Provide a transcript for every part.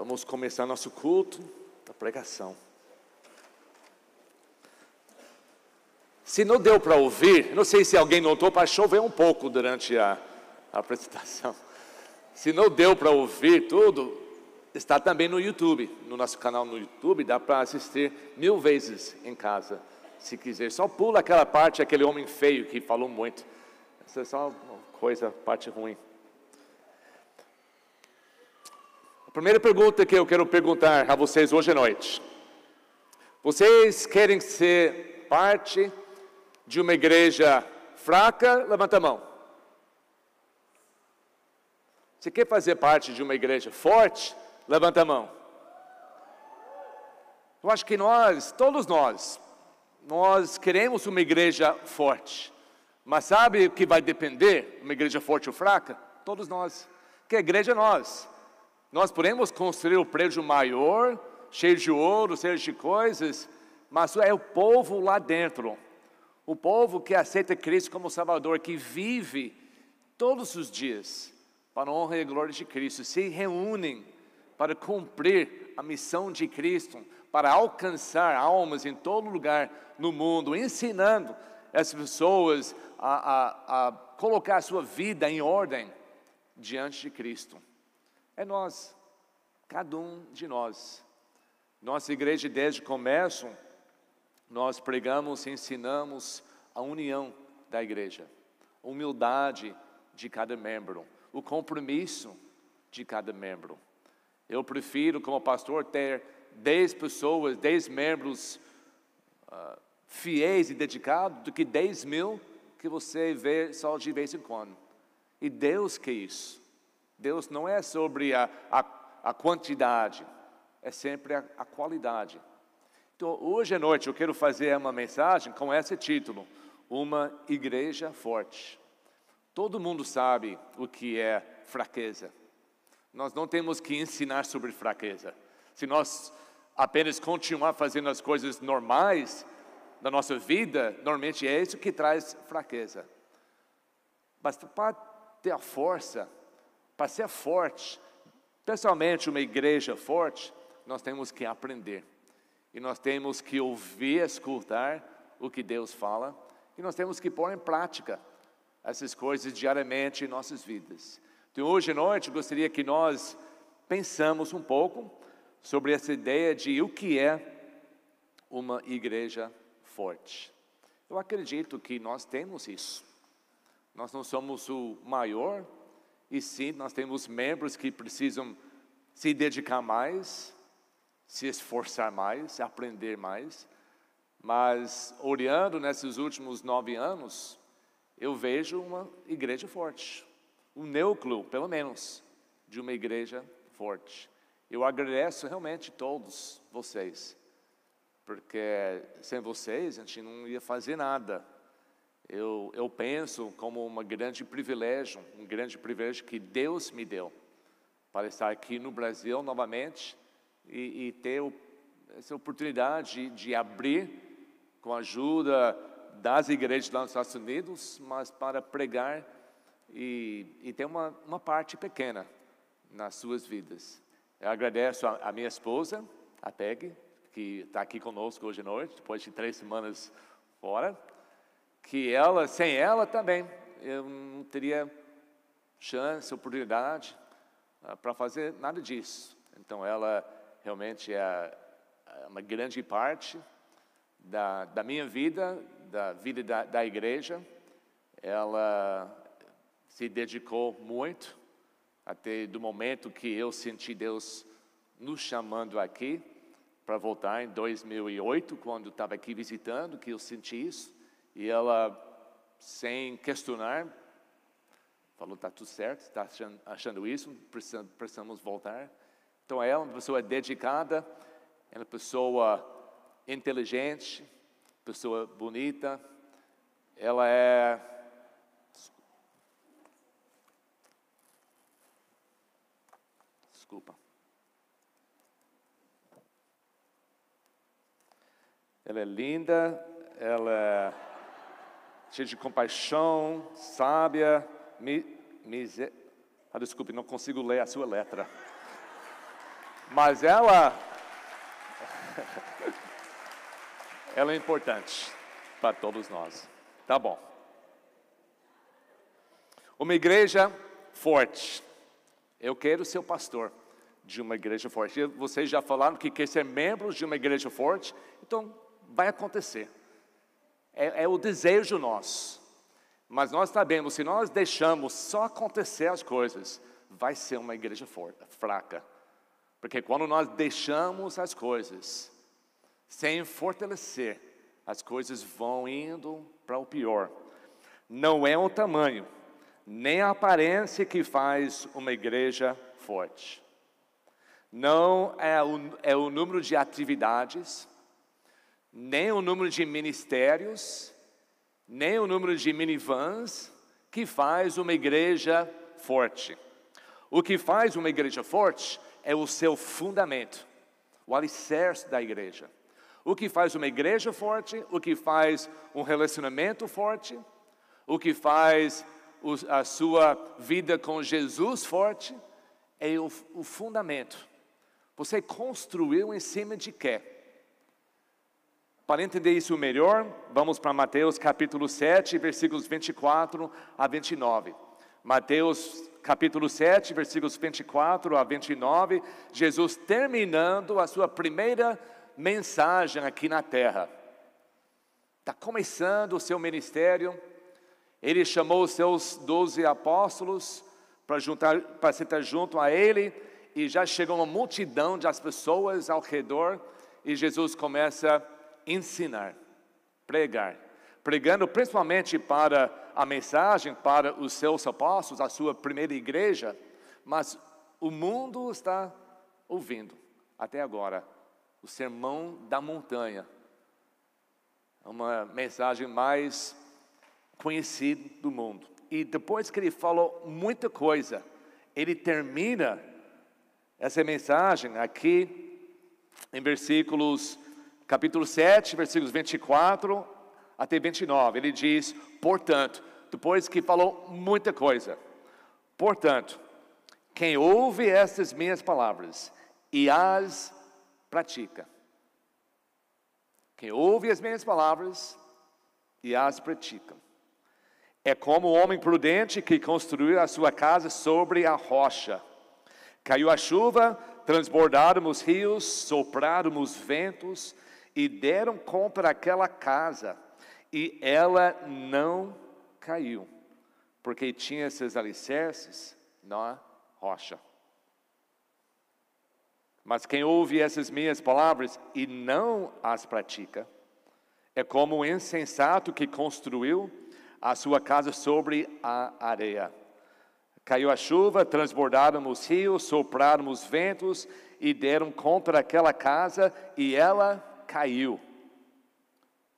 Vamos começar nosso culto da pregação. Se não deu para ouvir, não sei se alguém notou, para chover um pouco durante a, a apresentação. Se não deu para ouvir tudo, está também no YouTube, no nosso canal no YouTube, dá para assistir mil vezes em casa, se quiser. Só pula aquela parte, aquele homem feio que falou muito. Essa é só uma coisa, parte ruim. A primeira pergunta que eu quero perguntar a vocês hoje à noite: vocês querem ser parte de uma igreja fraca, levanta a mão. Você quer fazer parte de uma igreja forte? Levanta a mão. Eu acho que nós, todos nós, nós queremos uma igreja forte. Mas sabe o que vai depender? Uma igreja forte ou fraca? Todos nós. Que a igreja é nós. Nós podemos construir um prédio maior, cheio de ouro, cheio de coisas, mas é o povo lá dentro o povo que aceita Cristo como Salvador, que vive todos os dias para a honra e a glória de Cristo, se reúnem para cumprir a missão de Cristo, para alcançar almas em todo lugar no mundo, ensinando as pessoas a, a, a colocar a sua vida em ordem diante de Cristo. É nós, cada um de nós. Nossa igreja, desde o começo, nós pregamos e ensinamos a união da igreja, a humildade de cada membro, o compromisso de cada membro. Eu prefiro, como pastor, ter dez pessoas, dez membros uh, fiéis e dedicados, do que dez mil que você vê só de vez em quando. E Deus quer isso. Deus não é sobre a, a, a quantidade, é sempre a, a qualidade. Então, hoje à noite eu quero fazer uma mensagem com esse título: Uma Igreja Forte. Todo mundo sabe o que é fraqueza. Nós não temos que ensinar sobre fraqueza. Se nós apenas continuar fazendo as coisas normais da nossa vida, normalmente é isso que traz fraqueza. Mas para ter a força, para ser forte, pessoalmente uma igreja forte, nós temos que aprender. E nós temos que ouvir, escutar o que Deus fala, e nós temos que pôr em prática essas coisas diariamente em nossas vidas. Então, hoje à noite, gostaria que nós pensamos um pouco sobre essa ideia de o que é uma igreja forte. Eu acredito que nós temos isso. Nós não somos o maior, e sim, nós temos membros que precisam se dedicar mais, se esforçar mais, aprender mais. Mas, olhando nesses últimos nove anos, eu vejo uma igreja forte, um núcleo, pelo menos, de uma igreja forte. Eu agradeço realmente todos vocês, porque sem vocês a gente não ia fazer nada. Eu, eu penso como um grande privilégio, um grande privilégio que Deus me deu para estar aqui no Brasil novamente e, e ter o, essa oportunidade de, de abrir com a ajuda das igrejas lá nos Estados Unidos, mas para pregar e, e ter uma, uma parte pequena nas suas vidas. Eu agradeço a, a minha esposa, a Peg, que está aqui conosco hoje à noite, depois de três semanas fora, que ela, sem ela também, eu não teria chance, oportunidade uh, para fazer nada disso. Então ela realmente é, é uma grande parte da, da minha vida, da vida da, da igreja. Ela se dedicou muito, até do momento que eu senti Deus nos chamando aqui para voltar em 2008, quando estava aqui visitando, que eu senti isso, e ela, sem questionar, falou: está tudo certo, está achando, isso, precisamos, precisamos voltar. Então, ela é uma pessoa dedicada, é uma pessoa inteligente, pessoa bonita, ela é. Desculpa. Ela é linda, ela é cheia de compaixão, sábia, mi, miser... ah, desculpe, não consigo ler a sua letra. Mas ela. ela é importante para todos nós. Tá bom. Uma igreja forte. Eu quero ser o pastor de uma igreja forte. Vocês já falaram que quer ser membros de uma igreja forte, então vai acontecer. É, é o desejo nosso. Mas nós sabemos, se nós deixamos só acontecer as coisas, vai ser uma igreja fraca. Porque quando nós deixamos as coisas sem fortalecer, as coisas vão indo para o pior. Não é o tamanho, nem a aparência que faz uma igreja forte. Não é o, é o número de atividades, nem o número de ministérios, nem o número de minivans que faz uma igreja forte. O que faz uma igreja forte é o seu fundamento, o alicerce da igreja. O que faz uma igreja forte, o que faz um relacionamento forte, o que faz a sua vida com Jesus forte, é o, fundamento. Você construiu em cima de quê? Para entender isso melhor, vamos para Mateus capítulo 7, versículos 24 a 29. Mateus capítulo 7, versículos 24 a 29, Jesus terminando a sua primeira mensagem aqui na terra. Está começando o seu ministério. Ele chamou os seus doze apóstolos para sentar junto a ele, e já chegou uma multidão de as pessoas ao redor, e Jesus começa a ensinar, pregar, pregando principalmente para a mensagem para os seus apóstolos, a sua primeira igreja, mas o mundo está ouvindo até agora o sermão da montanha. É uma mensagem mais conhecida do mundo. E depois que ele falou muita coisa, ele termina essa mensagem aqui em versículos, capítulo 7, versículos 24 até 29. Ele diz: portanto, depois que falou muita coisa, portanto, quem ouve estas minhas palavras e as pratica. Quem ouve as minhas palavras e as pratica. É como o homem prudente que construiu a sua casa sobre a rocha. Caiu a chuva, transbordaram os rios, sopraram os ventos e deram contra aquela casa, e ela não caiu, porque tinha seus alicerces na rocha. Mas quem ouve essas minhas palavras e não as pratica, é como o insensato que construiu a sua casa sobre a areia. Caiu a chuva, transbordaram os rios, sopraram os ventos e deram contra aquela casa e ela caiu.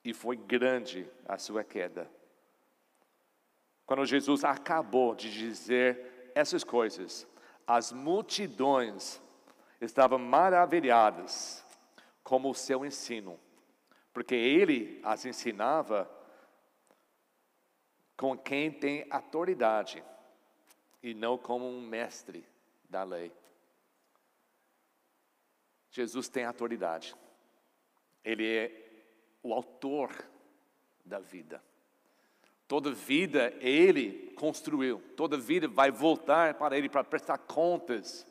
E foi grande a sua queda. Quando Jesus acabou de dizer essas coisas, as multidões estavam maravilhadas com o seu ensino, porque ele as ensinava com quem tem autoridade e não como um mestre da lei. Jesus tem autoridade, ele é o autor da vida. Toda vida ele construiu, toda vida vai voltar para ele para prestar contas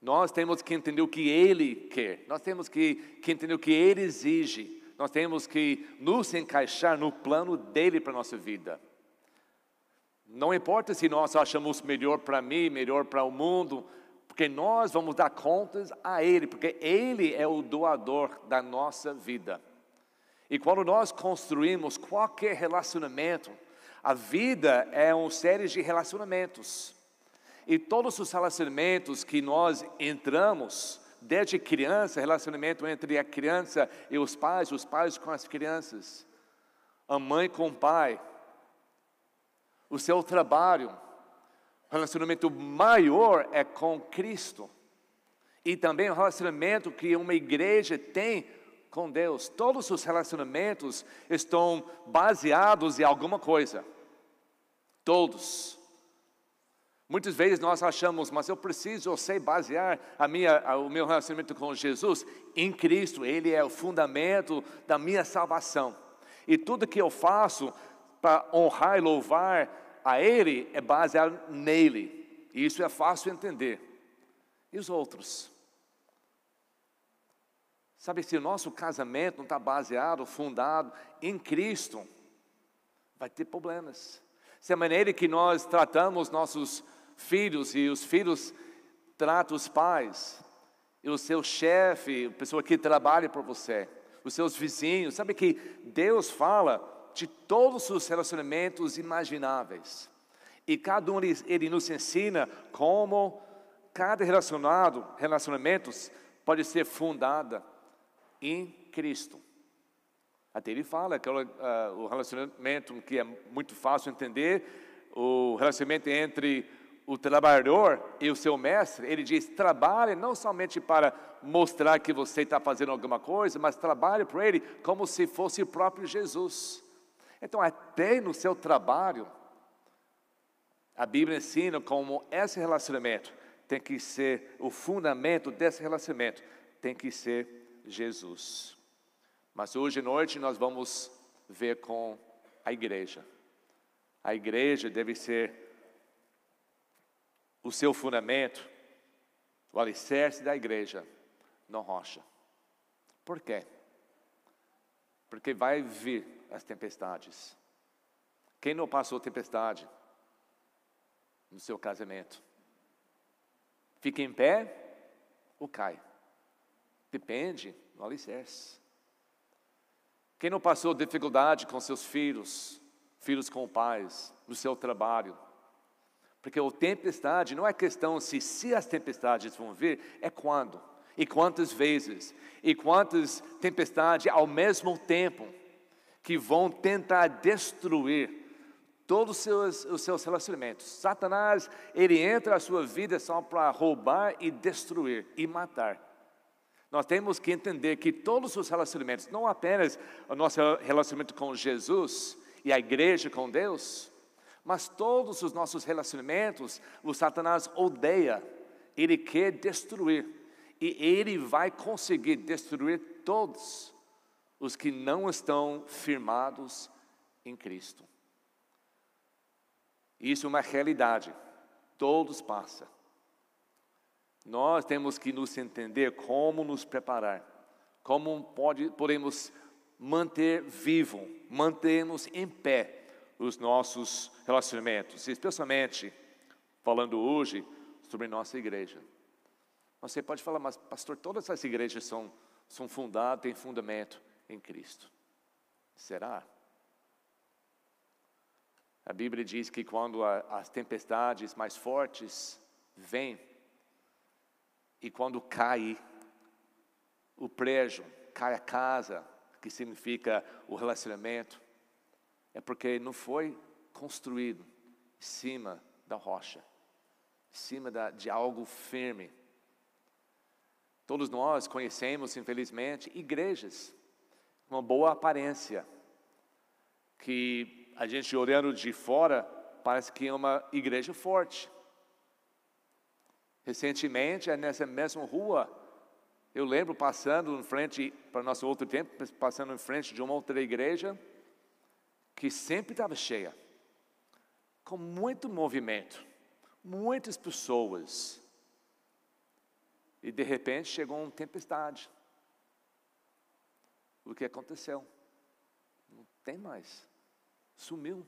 nós temos que entender o que Ele quer, nós temos que, que entender o que Ele exige, nós temos que nos encaixar no plano dele para a nossa vida. Não importa se nós achamos melhor para mim, melhor para o mundo, porque nós vamos dar contas a Ele, porque Ele é o doador da nossa vida. E quando nós construímos qualquer relacionamento, a vida é uma série de relacionamentos. E todos os relacionamentos que nós entramos, desde criança, relacionamento entre a criança e os pais, os pais com as crianças, a mãe com o pai, o seu trabalho, relacionamento maior é com Cristo. E também o relacionamento que uma igreja tem com Deus. Todos os relacionamentos estão baseados em alguma coisa. Todos. Muitas vezes nós achamos, mas eu preciso, eu sei basear a minha, o meu relacionamento com Jesus em Cristo, Ele é o fundamento da minha salvação. E tudo que eu faço para honrar e louvar a Ele é baseado nele. E isso é fácil entender. E os outros? Sabe, se o nosso casamento não está baseado, fundado em Cristo, vai ter problemas. Se a maneira que nós tratamos nossos filhos e os filhos tratam os pais, e o seu chefe, a pessoa que trabalha para você, os seus vizinhos, sabe que Deus fala de todos os relacionamentos imagináveis. E cada um ele nos ensina como cada relacionado, relacionamentos pode ser fundada em Cristo. Até ele fala que uh, o relacionamento que é muito fácil entender, o relacionamento entre o trabalhador e o seu mestre, ele diz: trabalhe não somente para mostrar que você está fazendo alguma coisa, mas trabalhe para ele como se fosse o próprio Jesus. Então, até no seu trabalho, a Bíblia ensina como esse relacionamento tem que ser, o fundamento desse relacionamento tem que ser Jesus. Mas hoje à noite nós vamos ver com a igreja. A igreja deve ser o seu fundamento, o alicerce da igreja, não rocha. Por quê? Porque vai vir as tempestades. Quem não passou tempestade no seu casamento? Fica em pé ou cai? Depende do alicerce. Quem não passou dificuldade com seus filhos, filhos com pais, no seu trabalho, porque a tempestade não é questão se, se as tempestades vão vir, é quando. E quantas vezes. E quantas tempestades ao mesmo tempo que vão tentar destruir todos os seus, os seus relacionamentos. Satanás, ele entra na sua vida só para roubar e destruir e matar. Nós temos que entender que todos os relacionamentos, não apenas o nosso relacionamento com Jesus e a igreja com Deus, mas todos os nossos relacionamentos, o Satanás odeia, ele quer destruir, e ele vai conseguir destruir todos os que não estão firmados em Cristo. Isso é uma realidade, todos passam. Nós temos que nos entender como nos preparar, como pode, podemos manter vivo, mantermos em pé os nossos relacionamentos, especialmente falando hoje sobre nossa igreja. Você pode falar, mas pastor, todas as igrejas são, são fundadas, têm fundamento em Cristo. Será? A Bíblia diz que quando a, as tempestades mais fortes vêm, e quando cai o prédio, cai a casa, que significa o relacionamento, é porque não foi construído em cima da rocha, em cima da, de algo firme. Todos nós conhecemos, infelizmente, igrejas uma boa aparência, que a gente olhando de fora parece que é uma igreja forte. Recentemente, é nessa mesma rua, eu lembro passando em frente, para nosso outro tempo, passando em frente de uma outra igreja, que sempre estava cheia, com muito movimento, muitas pessoas. E de repente chegou uma tempestade. O que aconteceu? Não tem mais. Sumiu.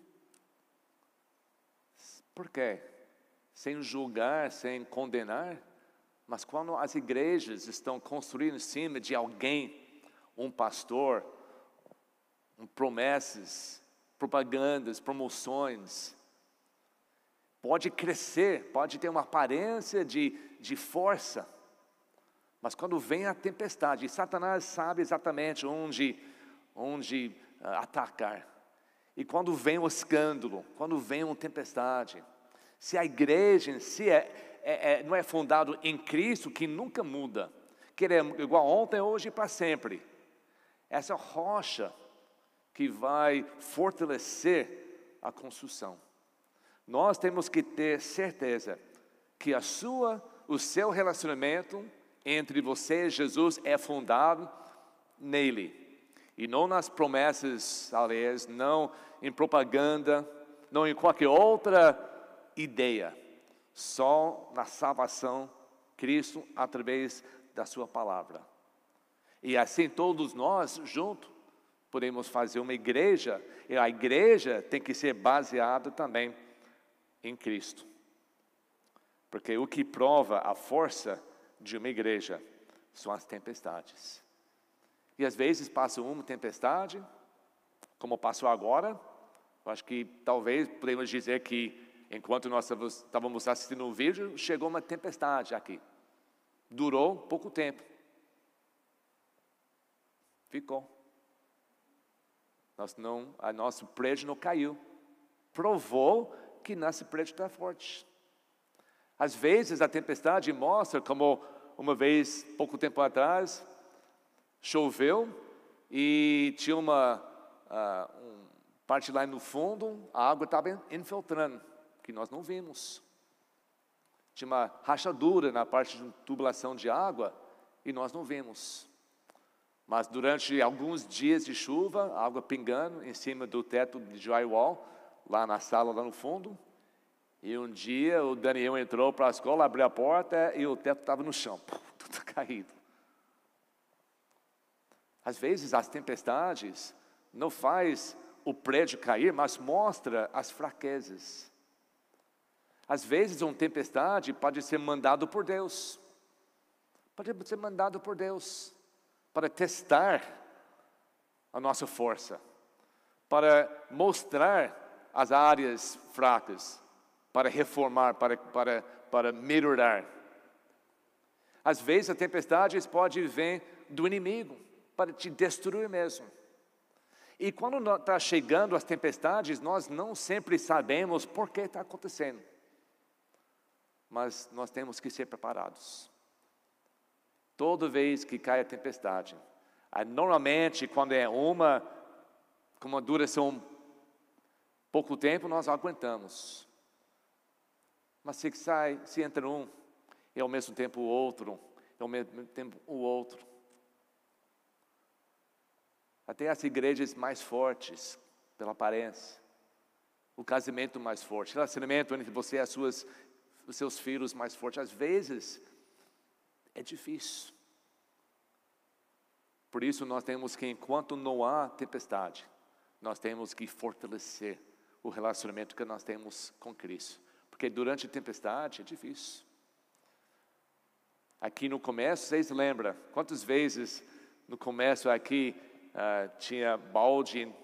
Por quê? Sem julgar, sem condenar, mas quando as igrejas estão construindo em cima de alguém, um pastor, um promessas, propagandas, promoções. Pode crescer, pode ter uma aparência de, de força, mas quando vem a tempestade, Satanás sabe exatamente onde, onde uh, atacar. E quando vem o escândalo, quando vem uma tempestade, se a igreja em si é, é, é, não é fundado em Cristo, que nunca muda, que ele é igual ontem, hoje e para sempre, essa rocha que vai fortalecer a construção. nós temos que ter certeza que a sua, o seu relacionamento entre você e Jesus é fundado nele e não nas promessas alheias, não em propaganda, não em qualquer outra ideia, só na salvação Cristo através da sua palavra. E assim todos nós juntos podemos fazer uma igreja, e a igreja tem que ser baseada também em Cristo. Porque o que prova a força de uma igreja são as tempestades. E às vezes passa uma tempestade, como passou agora. Eu acho que talvez podemos dizer que enquanto nós estávamos assistindo um vídeo, chegou uma tempestade aqui. Durou pouco tempo. Ficou. Nós não, a nosso prédio não caiu. Provou que nosso prédio está forte. Às vezes a tempestade mostra, como uma vez, pouco tempo atrás, choveu e tinha uma uh, um, parte lá no fundo, a água estava infiltrando, que nós não vimos. Tinha uma rachadura na parte de tubulação de água e nós não vimos. Mas durante alguns dias de chuva, água pingando em cima do teto de drywall, lá na sala, lá no fundo. E um dia o Daniel entrou para a escola, abriu a porta e o teto estava no chão, tudo caído. Às vezes as tempestades não faz o prédio cair, mas mostra as fraquezas. Às vezes uma tempestade pode ser mandado por Deus. Pode ser mandado por Deus para testar a nossa força, para mostrar as áreas fracas, para reformar, para, para, para melhorar. Às vezes a tempestade pode vir do inimigo para te destruir mesmo. E quando está chegando as tempestades, nós não sempre sabemos por que está acontecendo. Mas nós temos que ser preparados. Toda vez que cai a tempestade, normalmente quando é uma com uma duração pouco tempo, nós aguentamos. Mas se sai, se entra um, e ao mesmo tempo o outro, e ao mesmo tempo o outro, até as igrejas mais fortes, pela aparência. O casamento mais forte, o relacionamento entre você e as suas, os seus filhos mais forte. Às vezes, é difícil. Por isso, nós temos que, enquanto não há tempestade, nós temos que fortalecer o relacionamento que nós temos com Cristo. Porque durante a tempestade é difícil. Aqui no começo, vocês lembram quantas vezes no começo aqui uh, tinha balde em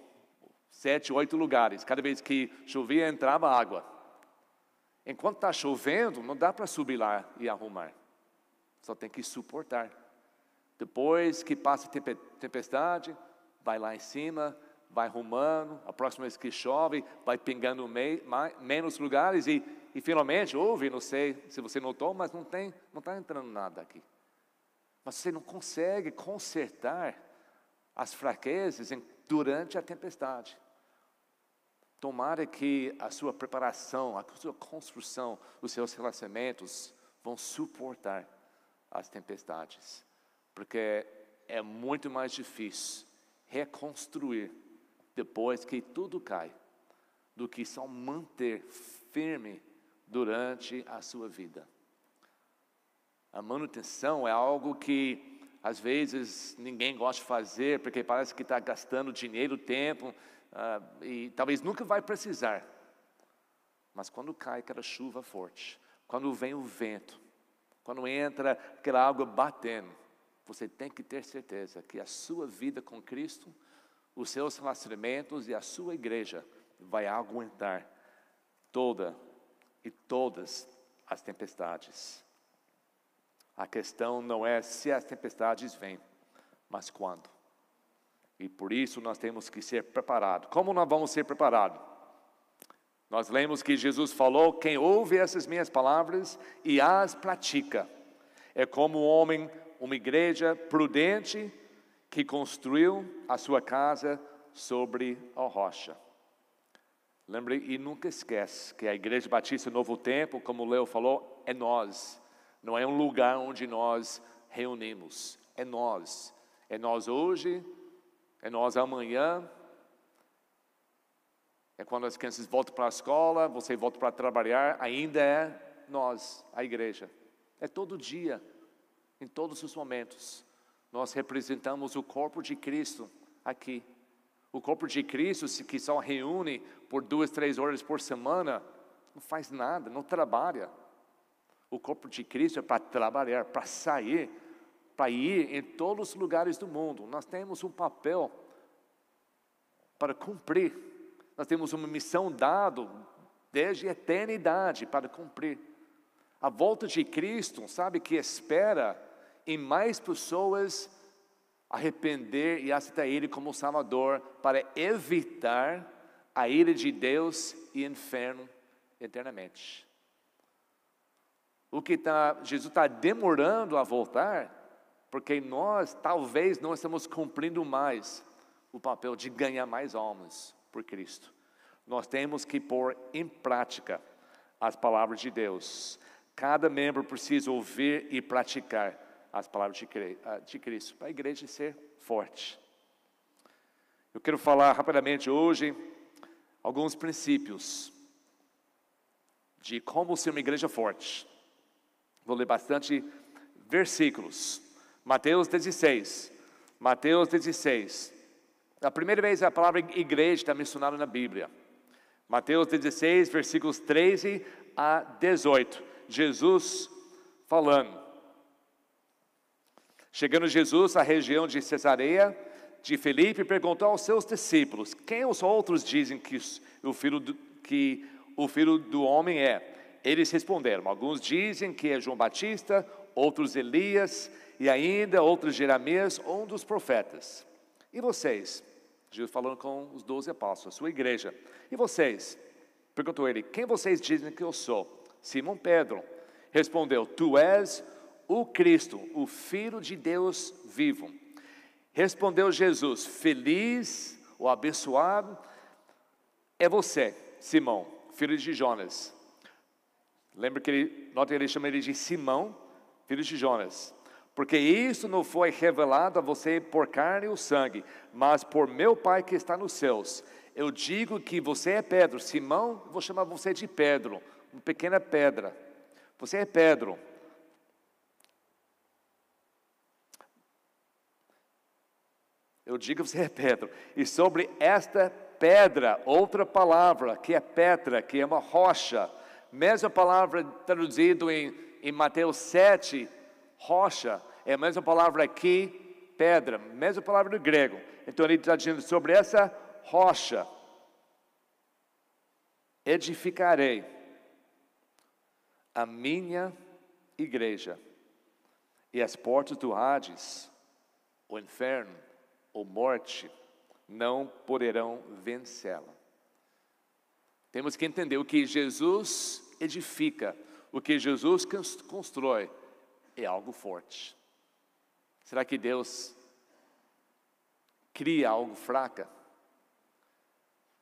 sete, oito lugares. Cada vez que chovia, entrava água. Enquanto está chovendo, não dá para subir lá e arrumar. Só tem que suportar. Depois que passa a tempestade, vai lá em cima, vai arrumando. A próxima vez que chove, vai pingando menos lugares e, e finalmente houve, não sei se você notou, mas não tem, não está entrando nada aqui. Mas você não consegue consertar as fraquezas durante a tempestade. Tomara que a sua preparação, a sua construção, os seus relacionamentos vão suportar as tempestades, porque é muito mais difícil reconstruir depois que tudo cai, do que só manter firme durante a sua vida. A manutenção é algo que às vezes ninguém gosta de fazer porque parece que está gastando dinheiro, tempo uh, e talvez nunca vai precisar. Mas quando cai aquela chuva forte, quando vem o vento, quando entra aquela água batendo, você tem que ter certeza que a sua vida com Cristo, os seus relacionamentos e a sua igreja vai aguentar toda e todas as tempestades. A questão não é se as tempestades vêm, mas quando. E por isso nós temos que ser preparados. Como nós vamos ser preparados? Nós lemos que Jesus falou: quem ouve essas minhas palavras e as pratica, é como um homem, uma igreja prudente que construiu a sua casa sobre a rocha. Lembre e nunca esquece que a Igreja Batista Novo Tempo, como o Leo falou, é nós. Não é um lugar onde nós reunimos. É nós. É nós hoje, é nós amanhã. É quando as crianças voltam para a escola, você volta para trabalhar, ainda é nós, a igreja. É todo dia, em todos os momentos. Nós representamos o corpo de Cristo aqui. O corpo de Cristo, que só reúne por duas, três horas por semana, não faz nada, não trabalha. O corpo de Cristo é para trabalhar, para sair, para ir em todos os lugares do mundo. Nós temos um papel para cumprir. Nós temos uma missão dada desde a eternidade para cumprir. A volta de Cristo, sabe, que espera em mais pessoas arrepender e aceitar Ele como Salvador para evitar a ira de Deus e inferno eternamente. O que tá, Jesus está demorando a voltar, porque nós talvez não estamos cumprindo mais o papel de ganhar mais almas por Cristo. Nós temos que pôr em prática as palavras de Deus. Cada membro precisa ouvir e praticar as palavras ah, de Cristo, para a igreja ser forte. Eu quero falar rapidamente hoje alguns princípios de como ser uma igreja forte. Vou ler bastante versículos. Mateus 16. Mateus 16. A primeira vez a palavra igreja está mencionada na Bíblia. Mateus 16, versículos 13 a 18. Jesus falando. Chegando Jesus à região de Cesareia de Felipe, perguntou aos seus discípulos: Quem os outros dizem que o filho do, que o filho do homem é? Eles responderam: Alguns dizem que é João Batista, outros Elias, e ainda outros Jeremias um dos profetas. E vocês? Jesus falando com os doze apóstolos, sua igreja. E vocês? Perguntou ele: Quem vocês dizem que eu sou? Simão Pedro respondeu: Tu és o Cristo, o Filho de Deus vivo. Respondeu Jesus: Feliz ou abençoado é você, Simão, filho de Jonas. Lembra que ele, nota que ele chama ele de Simão, filho de Jonas. Porque isso não foi revelado a você por carne ou sangue, mas por meu Pai que está nos céus. Eu digo que você é Pedro, Simão, vou chamar você de Pedro, uma pequena pedra. Você é Pedro, Eu digo você é Pedro. E sobre esta pedra, outra palavra, que é Petra, que é uma rocha, mesma palavra traduzida em, em Mateus 7, rocha, é a mesma palavra aqui, pedra, mesma palavra no grego. Então ele está dizendo sobre essa rocha, edificarei a minha igreja, e as portas do Hades, o inferno, ou morte não poderão vencê-la. Temos que entender o que Jesus edifica, o que Jesus constrói é algo forte. Será que Deus cria algo fraca?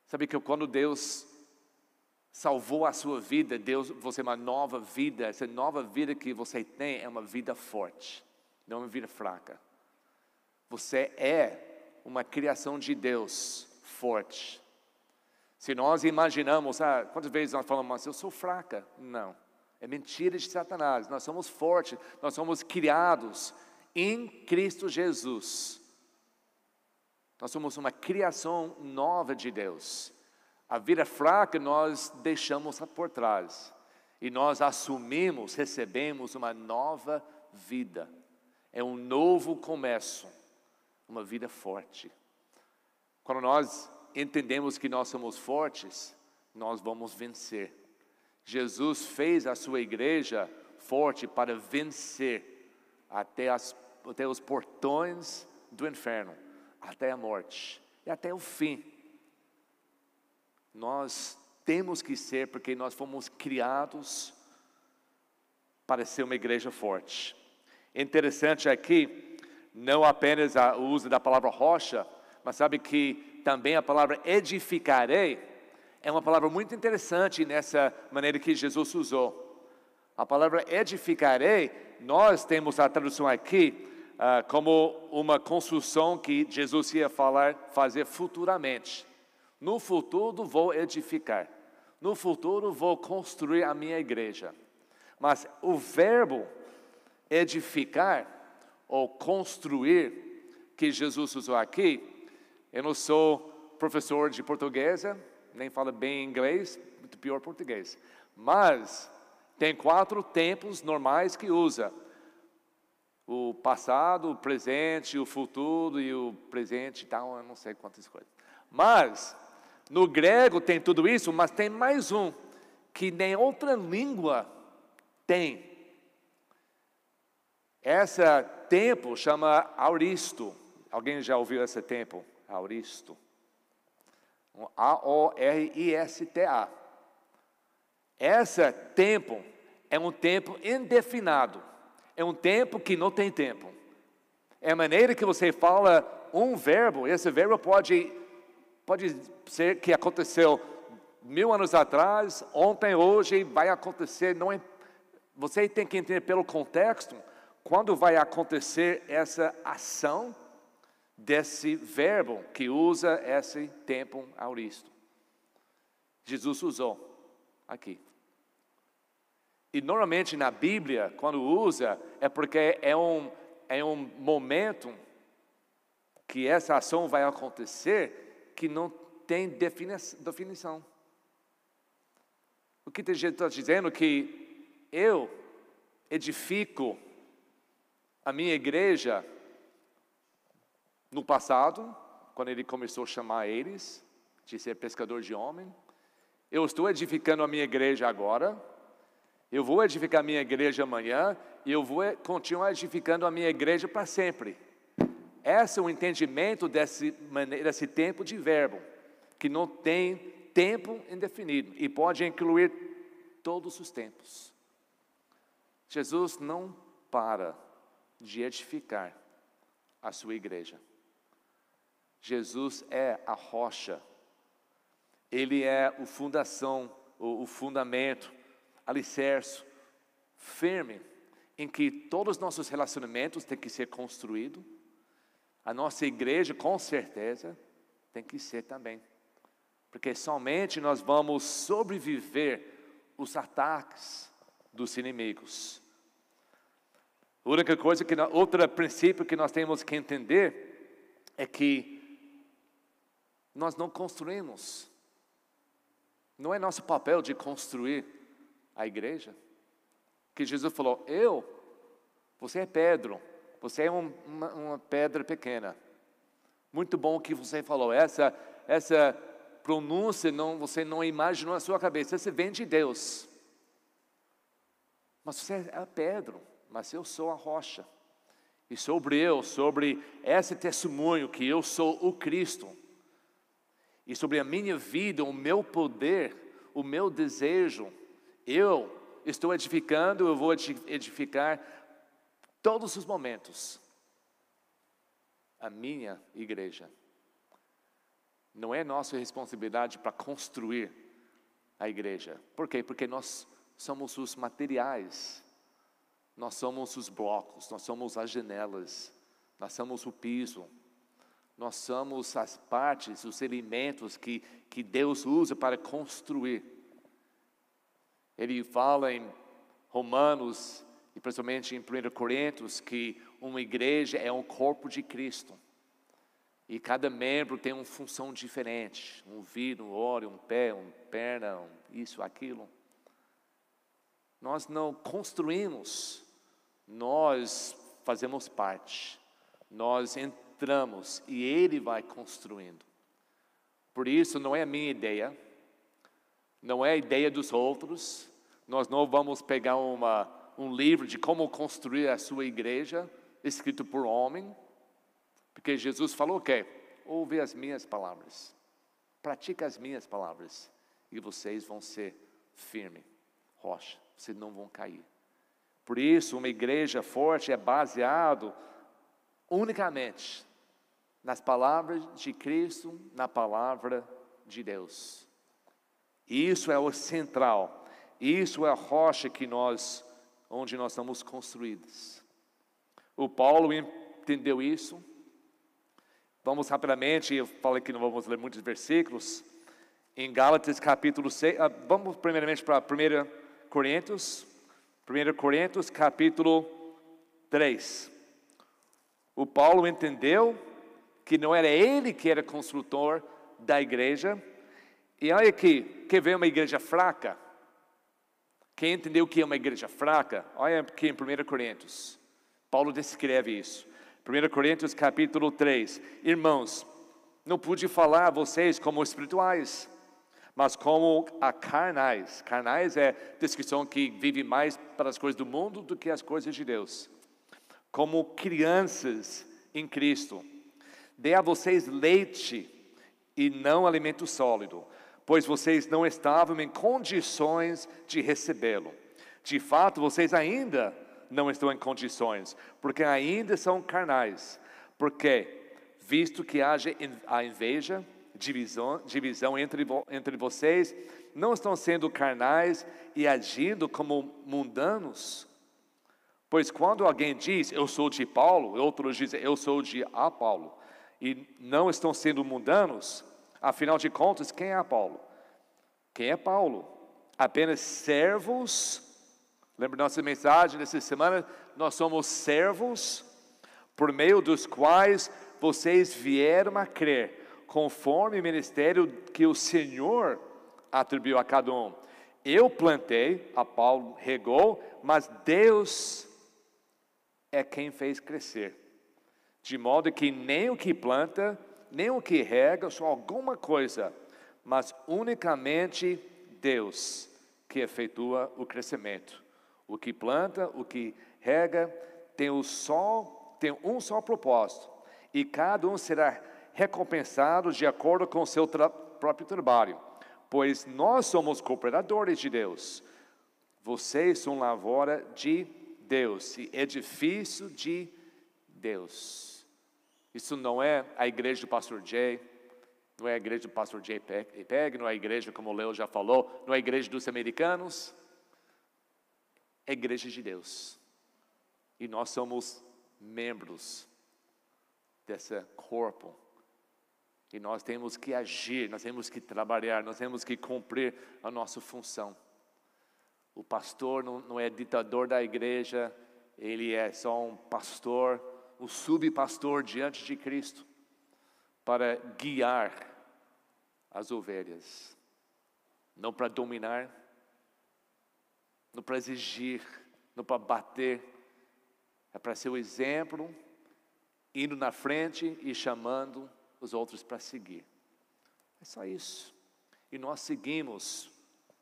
Sabe que quando Deus salvou a sua vida, Deus, você é uma nova vida, essa nova vida que você tem é uma vida forte, não uma vida fraca. Você é uma criação de Deus forte. Se nós imaginamos, ah, quantas vezes nós falamos, mas eu sou fraca? Não, é mentira de Satanás. Nós somos fortes, nós somos criados em Cristo Jesus. Nós somos uma criação nova de Deus. A vida fraca nós deixamos por trás e nós assumimos, recebemos uma nova vida. É um novo começo uma vida forte. Quando nós entendemos que nós somos fortes, nós vamos vencer. Jesus fez a sua igreja forte para vencer até, as, até os portões do inferno, até a morte e até o fim. Nós temos que ser, porque nós fomos criados para ser uma igreja forte. Interessante aqui não apenas o uso da palavra rocha, mas sabe que também a palavra edificarei é uma palavra muito interessante nessa maneira que Jesus usou. A palavra edificarei, nós temos a tradução aqui uh, como uma construção que Jesus ia falar, fazer futuramente. No futuro vou edificar. No futuro vou construir a minha igreja. Mas o verbo edificar ou construir que Jesus usou aqui, eu não sou professor de português, nem falo bem inglês, muito pior português. Mas tem quatro tempos normais que usa: o passado, o presente, o futuro e o presente e tal, eu não sei quantas coisas. Mas no grego tem tudo isso, mas tem mais um que nem outra língua tem. Esse tempo chama auristo. Alguém já ouviu esse tempo? Auristo. A-O-R-I-S-T-A. Esse tempo é um tempo indefinido. É um tempo que não tem tempo. É a maneira que você fala um verbo, esse verbo pode, pode ser que aconteceu mil anos atrás, ontem, hoje, vai acontecer. Não é, você tem que entender pelo contexto quando vai acontecer essa ação desse verbo que usa esse tempo auristo. Jesus usou aqui. E normalmente na Bíblia, quando usa, é porque é um, é um momento que essa ação vai acontecer que não tem definição. O que gente está dizendo que eu edifico a minha igreja no passado, quando ele começou a chamar eles de ser pescador de homem. Eu estou edificando a minha igreja agora, eu vou edificar a minha igreja amanhã e eu vou continuar edificando a minha igreja para sempre. Esse é o entendimento desse, desse tempo de verbo, que não tem tempo indefinido e pode incluir todos os tempos. Jesus não para de edificar a sua igreja. Jesus é a rocha, Ele é o fundação, o, o fundamento, alicerce firme em que todos os nossos relacionamentos têm que ser construídos. A nossa igreja, com certeza, tem que ser também. Porque somente nós vamos sobreviver os ataques dos inimigos. A única coisa que, outro princípio que nós temos que entender é que nós não construímos. Não é nosso papel de construir a igreja. Que Jesus falou: Eu, você é Pedro, você é um, uma, uma, pedra pequena. Muito bom que você falou. Essa, essa pronúncia não, você não imaginou na sua cabeça. Você vem de Deus. Mas você é Pedro, mas eu sou a rocha. E sobre eu, sobre esse testemunho que eu sou o Cristo, e sobre a minha vida, o meu poder, o meu desejo, eu estou edificando, eu vou edificar todos os momentos a minha igreja. Não é nossa responsabilidade para construir a igreja. Por quê? Porque nós somos os materiais, nós somos os blocos, nós somos as janelas, nós somos o piso, nós somos as partes, os elementos que, que Deus usa para construir. Ele fala em Romanos e principalmente em 1 Coríntios que uma igreja é um corpo de Cristo. E cada membro tem uma função diferente, um ouvido, um olho, um pé, uma perna, um isso, aquilo. Nós não construímos, nós fazemos parte. Nós entramos e ele vai construindo. Por isso não é a minha ideia, não é a ideia dos outros. Nós não vamos pegar uma, um livro de como construir a sua igreja, escrito por homem, porque Jesus falou o quê? Ouve as minhas palavras, pratica as minhas palavras, e vocês vão ser firme, rocha, vocês não vão cair. Por isso, uma igreja forte é baseado unicamente nas palavras de Cristo, na palavra de Deus. Isso é o central. Isso é a rocha que nós, onde nós estamos construídos. O Paulo entendeu isso. Vamos rapidamente, eu falei que não vamos ler muitos versículos. Em Gálatas capítulo 6, ah, vamos primeiramente para 1 Coríntios, 1 Coríntios capítulo 3. O Paulo entendeu que não era ele que era construtor da igreja. E olha aqui, quer ver uma igreja fraca? Quem entendeu que é uma igreja fraca? Olha aqui em 1 Coríntios. Paulo descreve isso. 1 Coríntios capítulo 3. Irmãos, não pude falar a vocês como espirituais, mas como a carnais. Carnais é descrição que vive mais para as coisas do mundo do que as coisas de Deus. Como crianças em Cristo. Dê a vocês leite e não alimento sólido, pois vocês não estavam em condições de recebê-lo. De fato, vocês ainda não estão em condições, porque ainda são carnais. Porque, visto que haja a inveja, divisão, divisão entre, entre vocês, não estão sendo carnais e agindo como mundanos? Pois quando alguém diz, eu sou de Paulo, outros dizem, eu sou de Apolo, e não estão sendo mundanos, afinal de contas, quem é Paulo? Quem é Paulo? Apenas servos. Lembra nossa mensagem dessa semana? Nós somos servos por meio dos quais vocês vieram a crer, conforme o ministério que o Senhor atribuiu a cada um. Eu plantei, a Paulo regou, mas Deus é quem fez crescer de modo que nem o que planta, nem o que rega, só alguma coisa, mas unicamente Deus que efetua o crescimento. O que planta, o que rega, tem, o só, tem um só propósito, e cada um será recompensado de acordo com o seu tra próprio trabalho, pois nós somos cooperadores de Deus. Vocês são lavoura de Deus e edifício de Deus. Isso não é a igreja do pastor Jay, não é a igreja do pastor Jay Peg, não é a igreja, como o Leo já falou, não é a igreja dos americanos, é a igreja de Deus. E nós somos membros desse corpo. E nós temos que agir, nós temos que trabalhar, nós temos que cumprir a nossa função. O pastor não, não é ditador da igreja, ele é só um pastor o subpastor diante de Cristo para guiar as ovelhas, não para dominar, não para exigir, não para bater, é para ser o exemplo, indo na frente e chamando os outros para seguir. É só isso. E nós seguimos,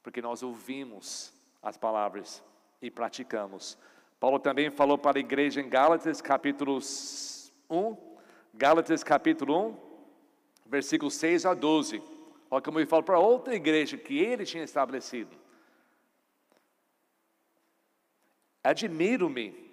porque nós ouvimos as palavras e praticamos. Paulo também falou para a igreja em Gálatas, capítulo 1, Gálatas, capítulo 1, versículos 6 a 12. Olha como ele fala para outra igreja que ele tinha estabelecido. Admiro-me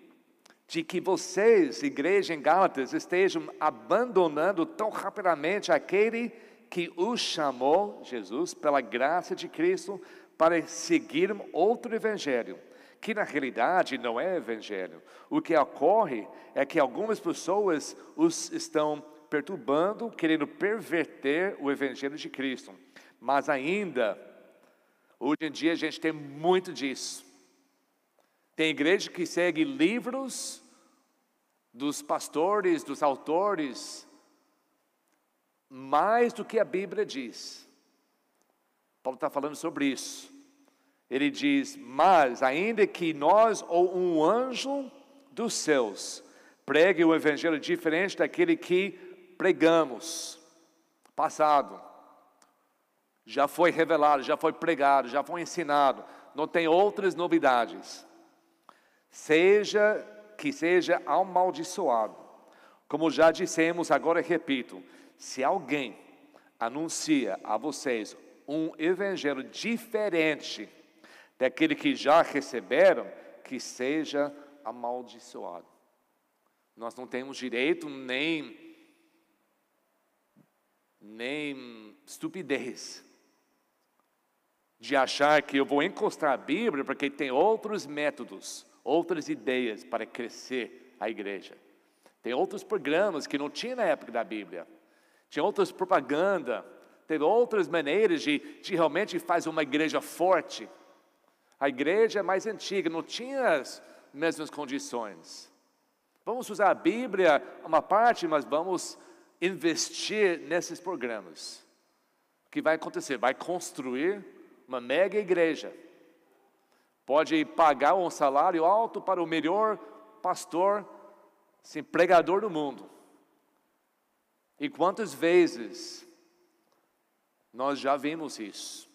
de que vocês, igreja em Gálatas, estejam abandonando tão rapidamente aquele que os chamou, Jesus, pela graça de Cristo, para seguir outro evangelho que na realidade não é evangelho. O que ocorre é que algumas pessoas os estão perturbando, querendo perverter o evangelho de Cristo. Mas ainda, hoje em dia a gente tem muito disso. Tem igreja que segue livros dos pastores, dos autores, mais do que a Bíblia diz. Paulo está falando sobre isso. Ele diz: Mas, ainda que nós ou um anjo dos céus pregue o evangelho diferente daquele que pregamos, passado, já foi revelado, já foi pregado, já foi ensinado, não tem outras novidades. Seja que seja amaldiçoado. Como já dissemos, agora repito: se alguém anuncia a vocês um evangelho diferente daquele que já receberam, que seja amaldiçoado. Nós não temos direito nem nem estupidez de achar que eu vou encostar a Bíblia porque tem outros métodos, outras ideias para crescer a igreja. Tem outros programas que não tinha na época da Bíblia. Tinha outras propaganda, teve outras maneiras de, de realmente fazer uma igreja forte. A igreja mais antiga não tinha as mesmas condições. Vamos usar a Bíblia uma parte, mas vamos investir nesses programas. O que vai acontecer? Vai construir uma mega igreja. Pode pagar um salário alto para o melhor pastor, sim, pregador do mundo. E quantas vezes nós já vimos isso?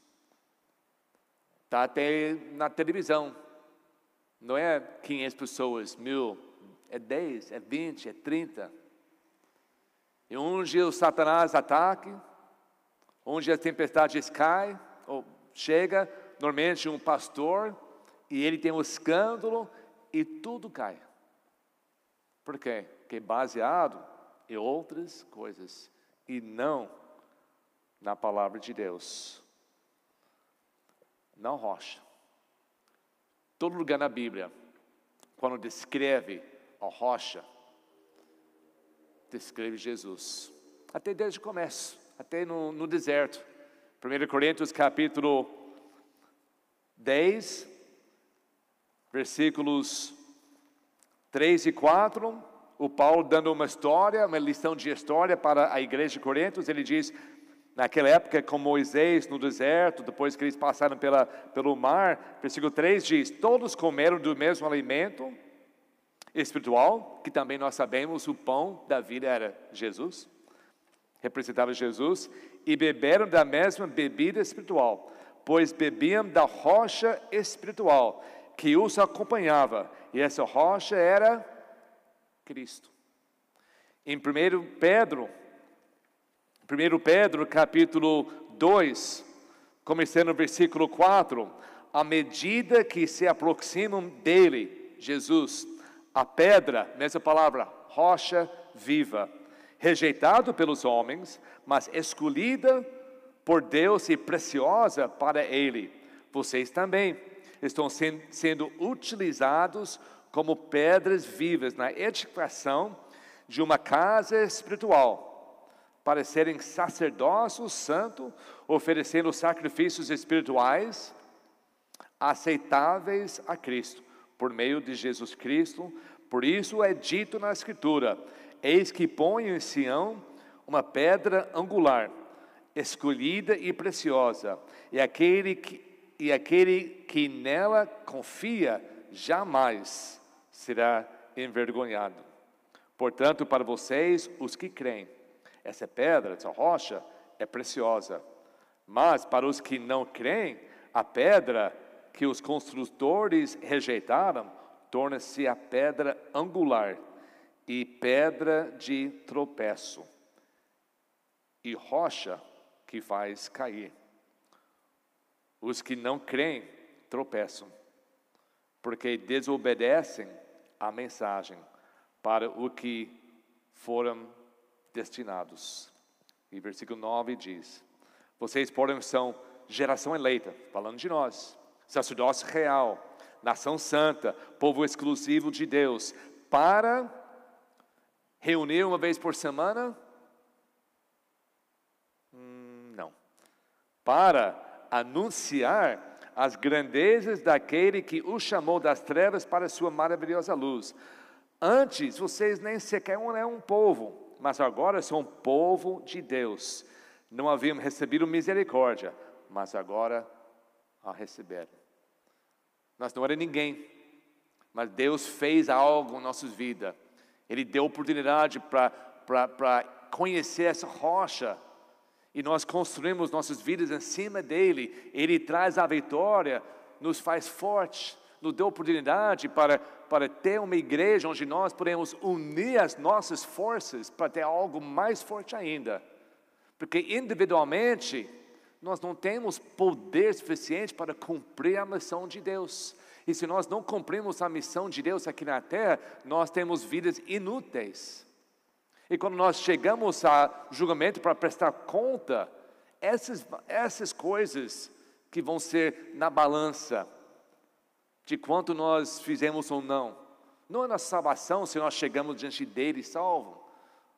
Está até na televisão. Não é 500 pessoas, mil, é 10, é 20, é 30. E dia o Satanás ataca, dia a tempestade cai, ou chega normalmente um pastor e ele tem um escândalo e tudo cai. Por quê? Porque é baseado em outras coisas e não na palavra de Deus. Não rocha. Todo lugar na Bíblia, quando descreve a rocha, descreve Jesus. Até desde o começo, até no, no deserto. 1 Coríntios capítulo 10, versículos 3 e 4, o Paulo dando uma história, uma lição de história para a igreja de Coríntios, ele diz, naquela época com Moisés no deserto, depois que eles passaram pela, pelo mar, versículo 3 diz, todos comeram do mesmo alimento espiritual, que também nós sabemos, o pão da vida era Jesus, representava Jesus, e beberam da mesma bebida espiritual, pois bebiam da rocha espiritual que os acompanhava, e essa rocha era Cristo. Em 1 Pedro, 1 Pedro capítulo 2, começando no versículo 4, à medida que se aproximam dele, Jesus, a pedra, mesma palavra, rocha viva, rejeitado pelos homens, mas escolhida por Deus e preciosa para Ele. Vocês também estão sendo utilizados como pedras vivas na edificação de uma casa espiritual, para serem sacerdócios santo, oferecendo sacrifícios espirituais aceitáveis a Cristo, por meio de Jesus Cristo. Por isso é dito na Escritura: Eis que ponho em Sião uma pedra angular, escolhida e preciosa, e aquele que, e aquele que nela confia jamais será envergonhado. Portanto, para vocês, os que creem, essa pedra, essa rocha é preciosa. Mas para os que não creem, a pedra que os construtores rejeitaram torna-se a pedra angular e pedra de tropeço, e rocha que faz cair. Os que não creem tropeçam, porque desobedecem a mensagem para o que foram destinados. E versículo 9 diz: Vocês, porém, são geração eleita, falando de nós, sacerdócio real, nação santa, povo exclusivo de Deus, para Reunir uma vez por semana? Hum, não. Para anunciar as grandezas daquele que o chamou das trevas para a sua maravilhosa luz. Antes vocês nem sequer eram um povo, mas agora são um povo de Deus. Não haviam recebido misericórdia, mas agora a receberam. Nós não era ninguém, mas Deus fez algo em nossas vidas ele deu oportunidade para conhecer essa rocha. E nós construímos nossas vidas em cima dele. Ele traz a vitória, nos faz forte, nos deu oportunidade para, para ter uma igreja onde nós podemos unir as nossas forças para ter algo mais forte ainda. Porque individualmente, nós não temos poder suficiente para cumprir a missão de Deus. E se nós não cumprimos a missão de Deus aqui na terra, nós temos vidas inúteis. E quando nós chegamos a julgamento para prestar conta, essas, essas coisas que vão ser na balança de quanto nós fizemos ou não. Não é na salvação se nós chegamos diante dele salvo,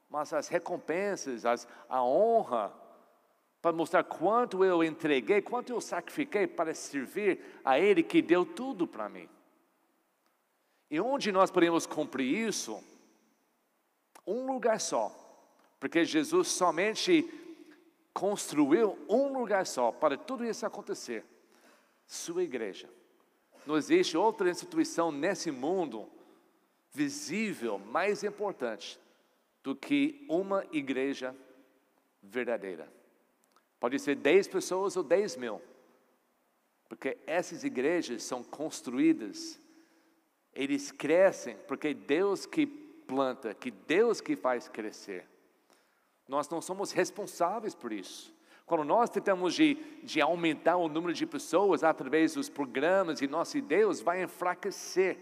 mas as recompensas, as, a honra, para mostrar quanto eu entreguei, quanto eu sacrifiquei para servir a Ele que deu tudo para mim. E onde nós podemos cumprir isso? Um lugar só, porque Jesus somente construiu um lugar só para tudo isso acontecer: sua igreja. Não existe outra instituição nesse mundo visível mais importante do que uma igreja verdadeira. Pode ser 10 pessoas ou 10 mil, porque essas igrejas são construídas, eles crescem, porque Deus que planta, que Deus que faz crescer. Nós não somos responsáveis por isso. Quando nós tentamos de, de aumentar o número de pessoas através dos programas e nosso Deus vai enfraquecer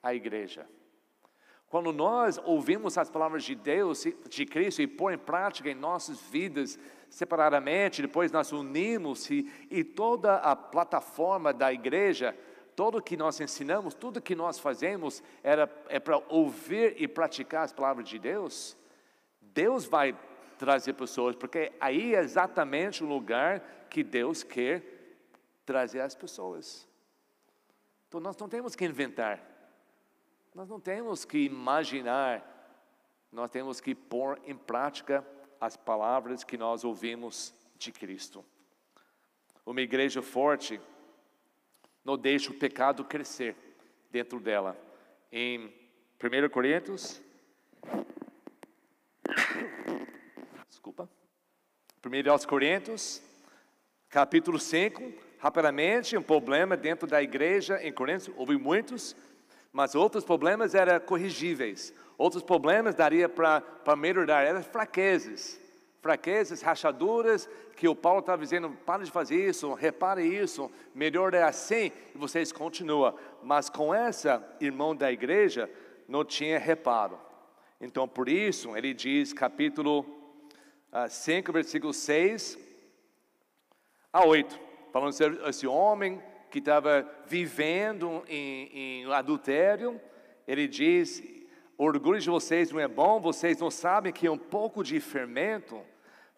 a igreja. Quando nós ouvimos as palavras de Deus, de Cristo e pôr em prática em nossas vidas separadamente, depois nós unimos e, e toda a plataforma da igreja, tudo que nós ensinamos, tudo que nós fazemos era, é para ouvir e praticar as palavras de Deus, Deus vai trazer pessoas, porque aí é exatamente o lugar que Deus quer trazer as pessoas. Então nós não temos que inventar, nós não temos que imaginar, nós temos que pôr em prática as palavras que nós ouvimos de Cristo. Uma igreja forte não deixa o pecado crescer dentro dela. Em 1 Coríntios desculpa. 1 aos Coríntios, capítulo 5, rapidamente, um problema dentro da igreja em Coríntios, houve muitos, mas outros problemas eram corrigíveis, outros problemas daria para melhorar, eram fraquezas, fraquezas, rachaduras, que o Paulo estava dizendo, para de fazer isso, repare isso, melhor é assim, e vocês continuam, mas com essa irmão da igreja, não tinha reparo, então por isso ele diz, capítulo 5, versículo 6 a 8, falando sobre esse homem que estava vivendo em, em adultério, ele diz: orgulho de vocês não é bom, vocês não sabem que um pouco de fermento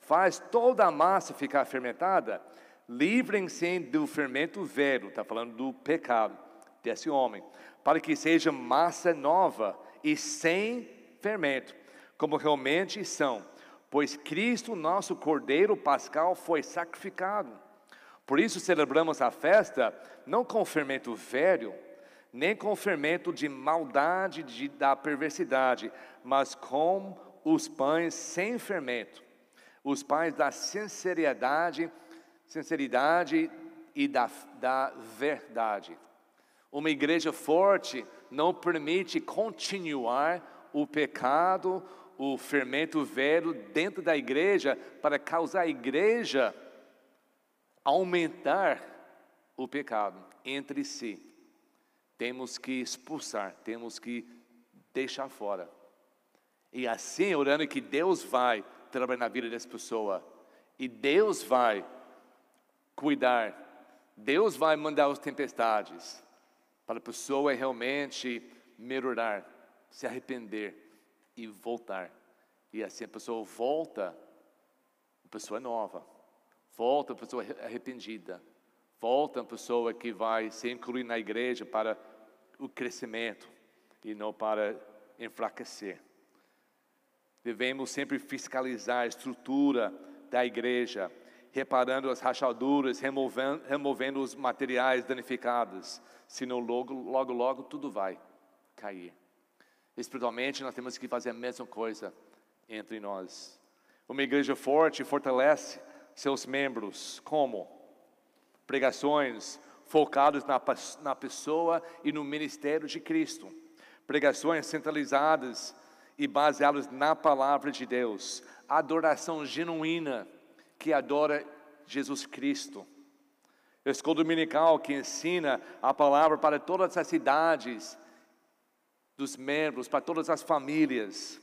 faz toda a massa ficar fermentada? Livrem-se do fermento velho, está falando do pecado desse homem, para que seja massa nova e sem fermento, como realmente são pois Cristo, nosso Cordeiro Pascal, foi sacrificado. Por isso celebramos a festa não com fermento velho, nem com fermento de maldade de, da perversidade, mas com os pães sem fermento, os pães da sinceridade, sinceridade e da, da verdade. Uma igreja forte não permite continuar o pecado, o fermento velho dentro da igreja para causar a igreja aumentar o pecado entre si. Temos que expulsar, temos que deixar fora. E assim, orando que Deus vai trabalhar na vida dessa pessoa, e Deus vai cuidar, Deus vai mandar as tempestades, para a pessoa realmente melhorar, se arrepender e voltar. E assim a pessoa volta, a pessoa nova, volta a pessoa arrependida, volta a pessoa que vai se incluir na igreja para o crescimento e não para enfraquecer. Devemos sempre fiscalizar a estrutura da igreja, reparando as rachaduras, removendo, removendo os materiais danificados, senão logo, logo, logo tudo vai cair. Espiritualmente, nós temos que fazer a mesma coisa entre nós. Uma igreja forte fortalece seus membros, como? Pregações focadas na, na pessoa e no ministério de Cristo. Pregações centralizadas e baseadas na palavra de Deus. Adoração genuína que adora Jesus Cristo. Escola dominical que ensina a palavra para todas as cidades dos membros, para todas as famílias.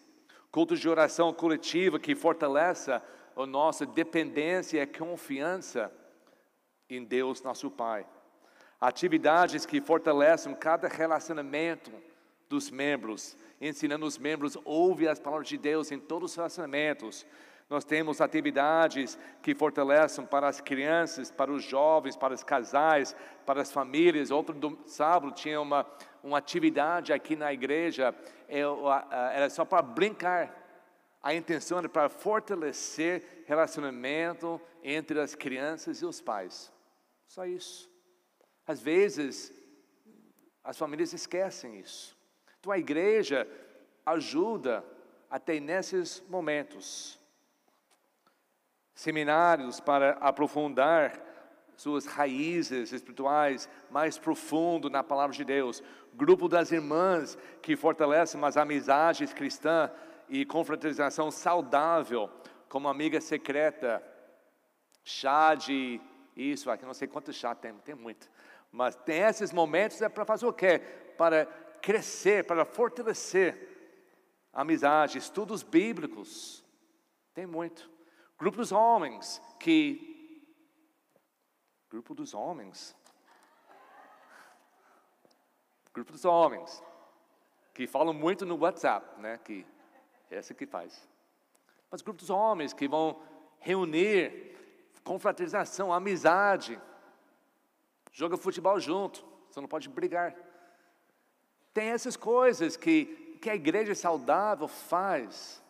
Cultos de oração coletiva que fortaleça a nossa dependência e confiança em Deus, nosso Pai. Atividades que fortalecem cada relacionamento dos membros, ensinando os membros a ouvir as palavras de Deus em todos os relacionamentos. Nós temos atividades que fortalecem para as crianças, para os jovens, para os casais, para as famílias. Outro do, sábado tinha uma, uma atividade aqui na igreja, é, era só para brincar. A intenção era para fortalecer relacionamento entre as crianças e os pais. Só isso. Às vezes, as famílias esquecem isso. Então a igreja ajuda até nesses momentos. Seminários para aprofundar suas raízes espirituais mais profundo na palavra de Deus. Grupo das irmãs que fortalecem as amizades cristãs e confraternização saudável, como amiga secreta, chá de isso, aqui não sei quanto chá tem, tem muito. Mas tem esses momentos é para fazer o quê? Para crescer, para fortalecer a amizade, estudos bíblicos. Tem muito. Grupo dos homens que Grupo dos homens. Grupo dos homens que falam muito no WhatsApp, né? Que é esse que faz. Mas grupo dos homens que vão reunir, confraternização, amizade, joga futebol junto, você não pode brigar. Tem essas coisas que, que a igreja saudável faz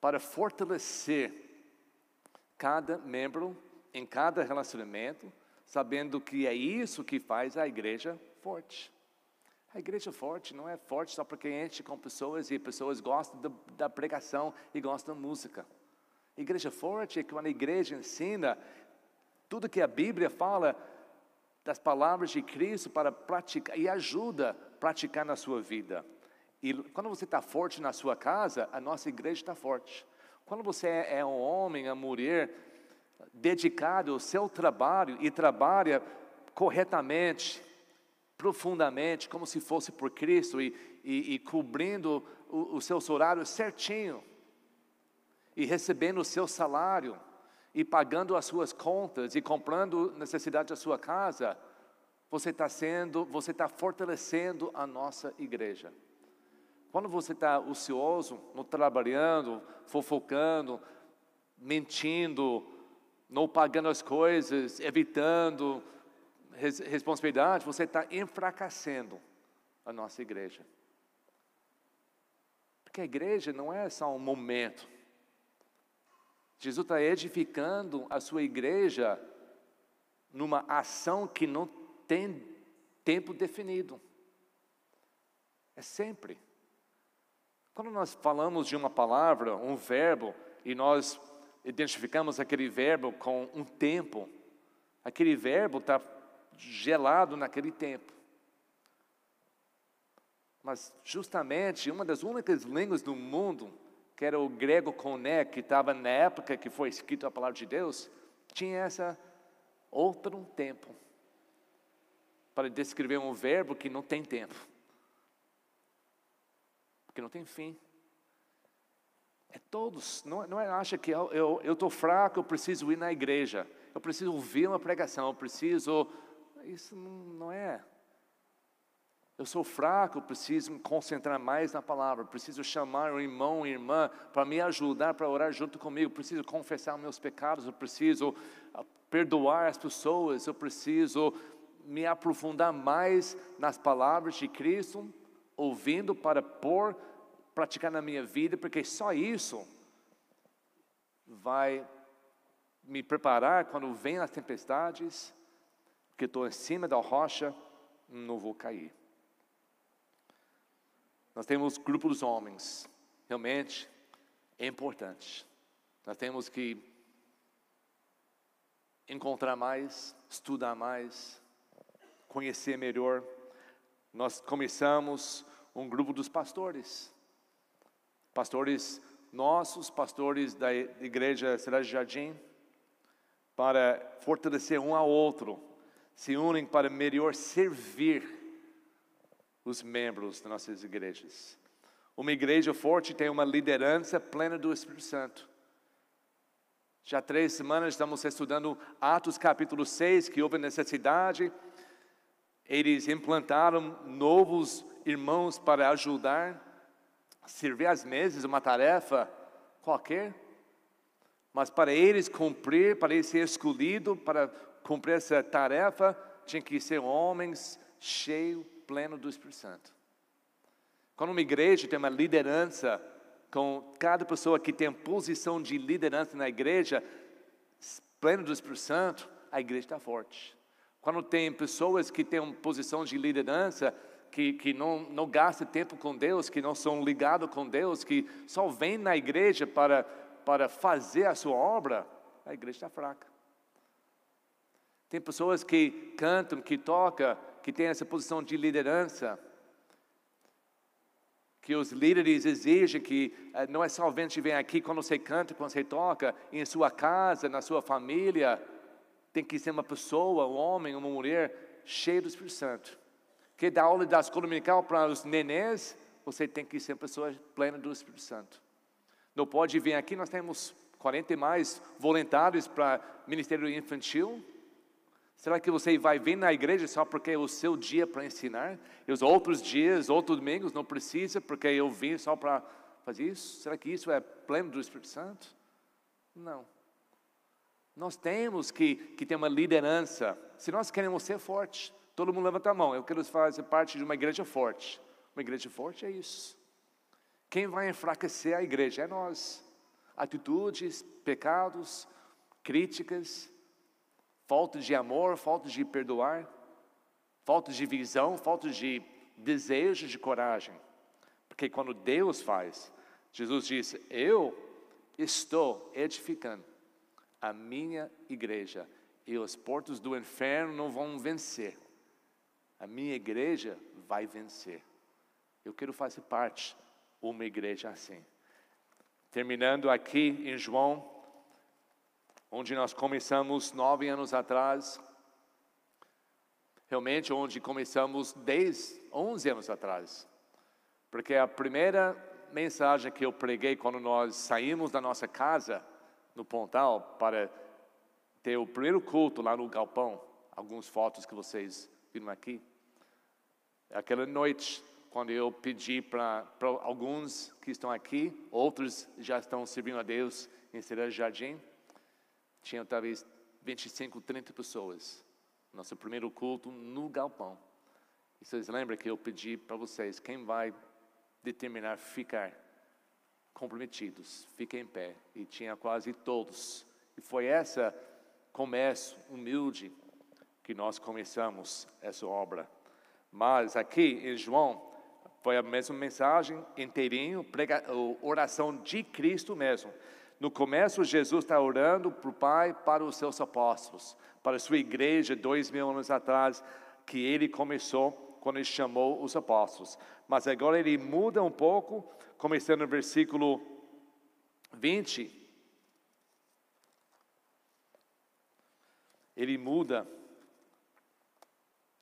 para fortalecer cada membro em cada relacionamento, sabendo que é isso que faz a igreja forte. A igreja forte não é forte só porque enche com pessoas e pessoas gostam da, da pregação e gostam da música. A igreja forte é quando a igreja ensina tudo que a Bíblia fala das palavras de Cristo para praticar e ajuda a praticar na sua vida. E quando você está forte na sua casa, a nossa igreja está forte. Quando você é, é um homem, uma mulher dedicado ao seu trabalho e trabalha corretamente, profundamente, como se fosse por Cristo e, e, e cobrindo o, o seu horário certinho, e recebendo o seu salário, e pagando as suas contas, e comprando necessidade da sua casa, você está sendo, você está fortalecendo a nossa igreja. Quando você está ocioso, não trabalhando, fofocando, mentindo, não pagando as coisas, evitando, res, responsabilidade, você está enfraquecendo a nossa igreja. Porque a igreja não é só um momento. Jesus está edificando a sua igreja numa ação que não tem tempo definido. É sempre. Quando nós falamos de uma palavra, um verbo, e nós identificamos aquele verbo com um tempo, aquele verbo está gelado naquele tempo. Mas justamente uma das únicas línguas do mundo, que era o grego koné, que estava na época que foi escrito a palavra de Deus, tinha essa outro tempo para descrever um verbo que não tem tempo, que não tem fim. É todos, não, não é, acha que eu estou fraco, eu preciso ir na igreja, eu preciso ouvir uma pregação, eu preciso isso não é. Eu sou fraco, preciso me concentrar mais na palavra, preciso chamar um irmão e irmã para me ajudar, para orar junto comigo, preciso confessar meus pecados, eu preciso ah, perdoar as pessoas, eu preciso me aprofundar mais nas palavras de Cristo, ouvindo para pôr, praticar na minha vida, porque só isso vai me preparar quando vem as tempestades, que estou em cima da rocha, não vou cair. Nós temos grupo dos homens, realmente é importante. Nós temos que encontrar mais, estudar mais, conhecer melhor. Nós começamos um grupo dos pastores, pastores nossos, pastores da igreja Cidade Jardim, para fortalecer um ao outro se unem para melhor servir os membros das nossas igrejas. Uma igreja forte tem uma liderança plena do Espírito Santo. Já três semanas estamos estudando Atos capítulo 6, que houve necessidade. Eles implantaram novos irmãos para ajudar. Servir às mesas, uma tarefa qualquer. Mas para eles cumprir, para eles ser escolhido para cumprir essa tarefa, tinha que ser homens cheios, pleno do Espírito Santo. Quando uma igreja tem uma liderança, com cada pessoa que tem posição de liderança na igreja, pleno do Espírito Santo, a igreja está forte. Quando tem pessoas que têm uma posição de liderança, que, que não, não gastam tempo com Deus, que não são ligados com Deus, que só vêm na igreja para, para fazer a sua obra, a igreja está fraca. Tem pessoas que cantam, que tocam, que têm essa posição de liderança, que os líderes exigem que uh, não é somente vir aqui quando você canta, quando você toca, em sua casa, na sua família, tem que ser uma pessoa, um homem, uma mulher cheia do Espírito Santo. Que dá aula da escola dominical para os nenês, você tem que ser uma pessoa plena do Espírito Santo. Não pode vir aqui, nós temos 40 e mais voluntários para ministério infantil, Será que você vai vir na igreja só porque é o seu dia para ensinar? E os outros dias, outros domingos, não precisa porque eu vim só para fazer isso? Será que isso é pleno do Espírito Santo? Não. Nós temos que, que ter uma liderança. Se nós queremos ser fortes, todo mundo levanta a mão. Eu quero fazer parte de uma igreja forte. Uma igreja forte é isso. Quem vai enfraquecer a igreja é nós. Atitudes, pecados, críticas, falta de amor, falta de perdoar, falta de visão, falta de desejo, de coragem. Porque quando Deus faz, Jesus disse: Eu estou edificando a minha igreja e os portos do inferno não vão vencer. A minha igreja vai vencer. Eu quero fazer parte uma igreja assim. Terminando aqui em João onde nós começamos nove anos atrás, realmente onde começamos dez, onze anos atrás, porque a primeira mensagem que eu preguei quando nós saímos da nossa casa no Pontal para ter o primeiro culto lá no galpão, algumas fotos que vocês viram aqui, aquela noite quando eu pedi para alguns que estão aqui, outros já estão servindo a Deus em Cidade Jardim, tinha talvez 25, 30 pessoas. Nosso primeiro culto no galpão. E vocês lembram que eu pedi para vocês, quem vai determinar ficar comprometidos, fiquem em pé. E tinha quase todos. E foi essa começo humilde que nós começamos essa obra. Mas aqui em João, foi a mesma mensagem inteirinho, prega, oração de Cristo mesmo. No começo, Jesus está orando para o Pai, para os seus apóstolos, para a sua igreja, dois mil anos atrás, que ele começou quando ele chamou os apóstolos. Mas agora ele muda um pouco, começando no versículo 20. Ele muda,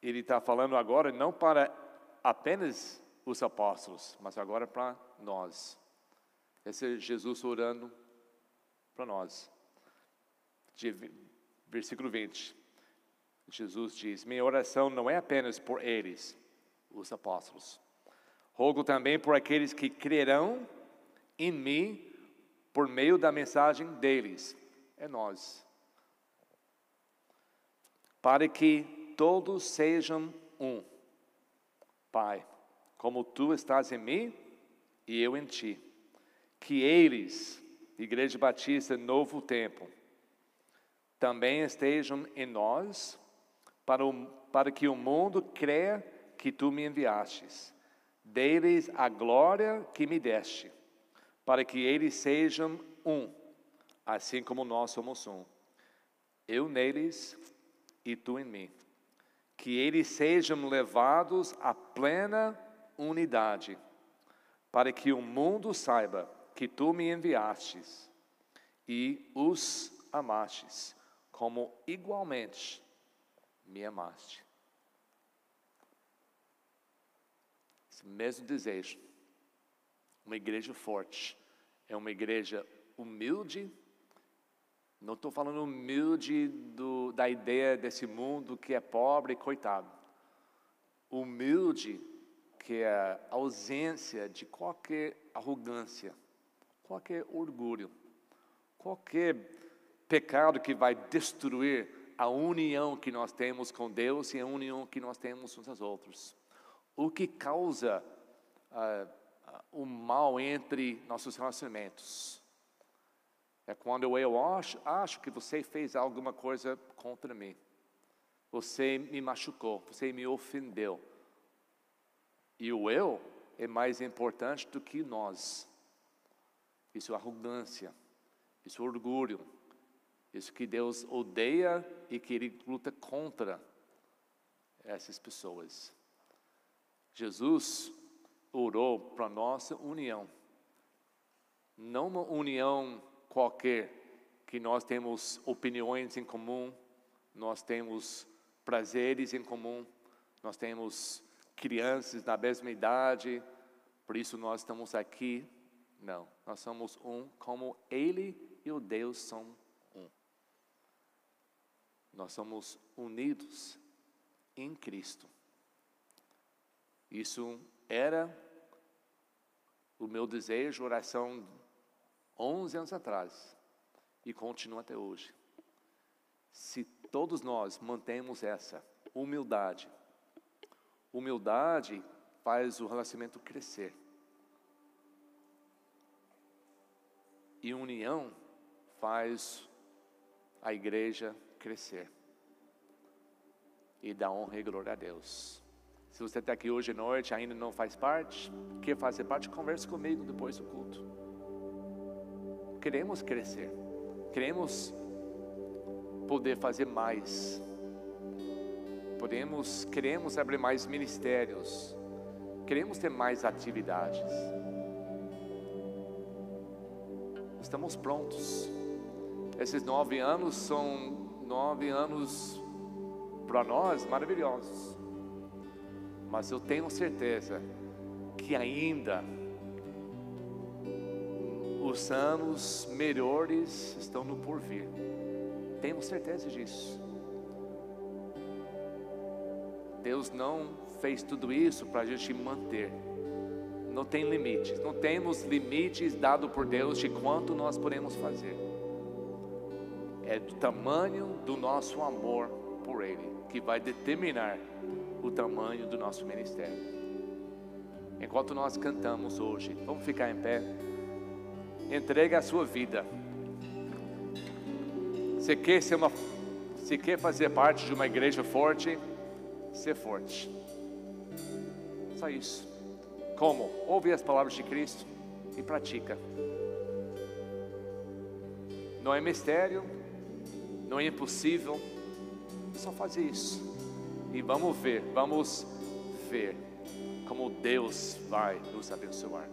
ele está falando agora não para apenas os apóstolos, mas agora para nós. Esse é Jesus orando para nós. Versículo 20. Jesus diz: Minha oração não é apenas por eles, os apóstolos. Rogo também por aqueles que crerão em mim por meio da mensagem deles. É nós. Para que todos sejam um. Pai, como tu estás em mim e eu em ti. Que eles Igreja Batista Novo Tempo, também estejam em nós, para, o, para que o mundo creia que tu me enviastes. Deles a glória que me deste, para que eles sejam um, assim como nós somos um. Eu neles e tu em mim. Que eles sejam levados à plena unidade, para que o mundo saiba que tu me enviastes e os amastes, como igualmente me amaste. Esse mesmo desejo. Uma igreja forte é uma igreja humilde, Não estou falando humilde do, da ideia desse mundo que é pobre e coitado. Humilde que é a ausência de qualquer arrogância, qualquer orgulho, qualquer pecado que vai destruir a união que nós temos com Deus e a união que nós temos uns aos outros. O que causa uh, uh, o mal entre nossos relacionamentos é quando eu acho, acho que você fez alguma coisa contra mim. Você me machucou, você me ofendeu. E o eu é mais importante do que nós. Isso é arrogância, isso é orgulho, isso que Deus odeia e que Ele luta contra essas pessoas. Jesus orou para nossa união, não uma união qualquer, que nós temos opiniões em comum, nós temos prazeres em comum, nós temos crianças na mesma idade, por isso nós estamos aqui. Não, nós somos um como Ele e o Deus são um. Nós somos unidos em Cristo. Isso era o meu desejo, oração 11 anos atrás e continua até hoje. Se todos nós mantemos essa humildade, humildade faz o relacionamento crescer. E união faz a igreja crescer. E dá honra e glória a Deus. Se você está aqui hoje à noite ainda não faz parte, quer fazer parte, converse comigo depois do culto queremos crescer, queremos poder fazer mais, podemos, queremos abrir mais ministérios, queremos ter mais atividades. Estamos prontos. Esses nove anos são nove anos para nós maravilhosos, mas eu tenho certeza que ainda os anos melhores estão no porvir. Temos certeza disso. Deus não fez tudo isso para a gente manter. Não tem limites. Não temos limites dado por Deus de quanto nós podemos fazer. É do tamanho do nosso amor por Ele que vai determinar o tamanho do nosso ministério. Enquanto nós cantamos hoje, vamos ficar em pé. Entregue a sua vida. Você quer ser uma, se quer fazer parte de uma igreja forte, ser forte. Só isso. Como? Ouve as palavras de Cristo e pratica. Não é mistério, não é impossível, só fazer isso. E vamos ver, vamos ver como Deus vai nos abençoar.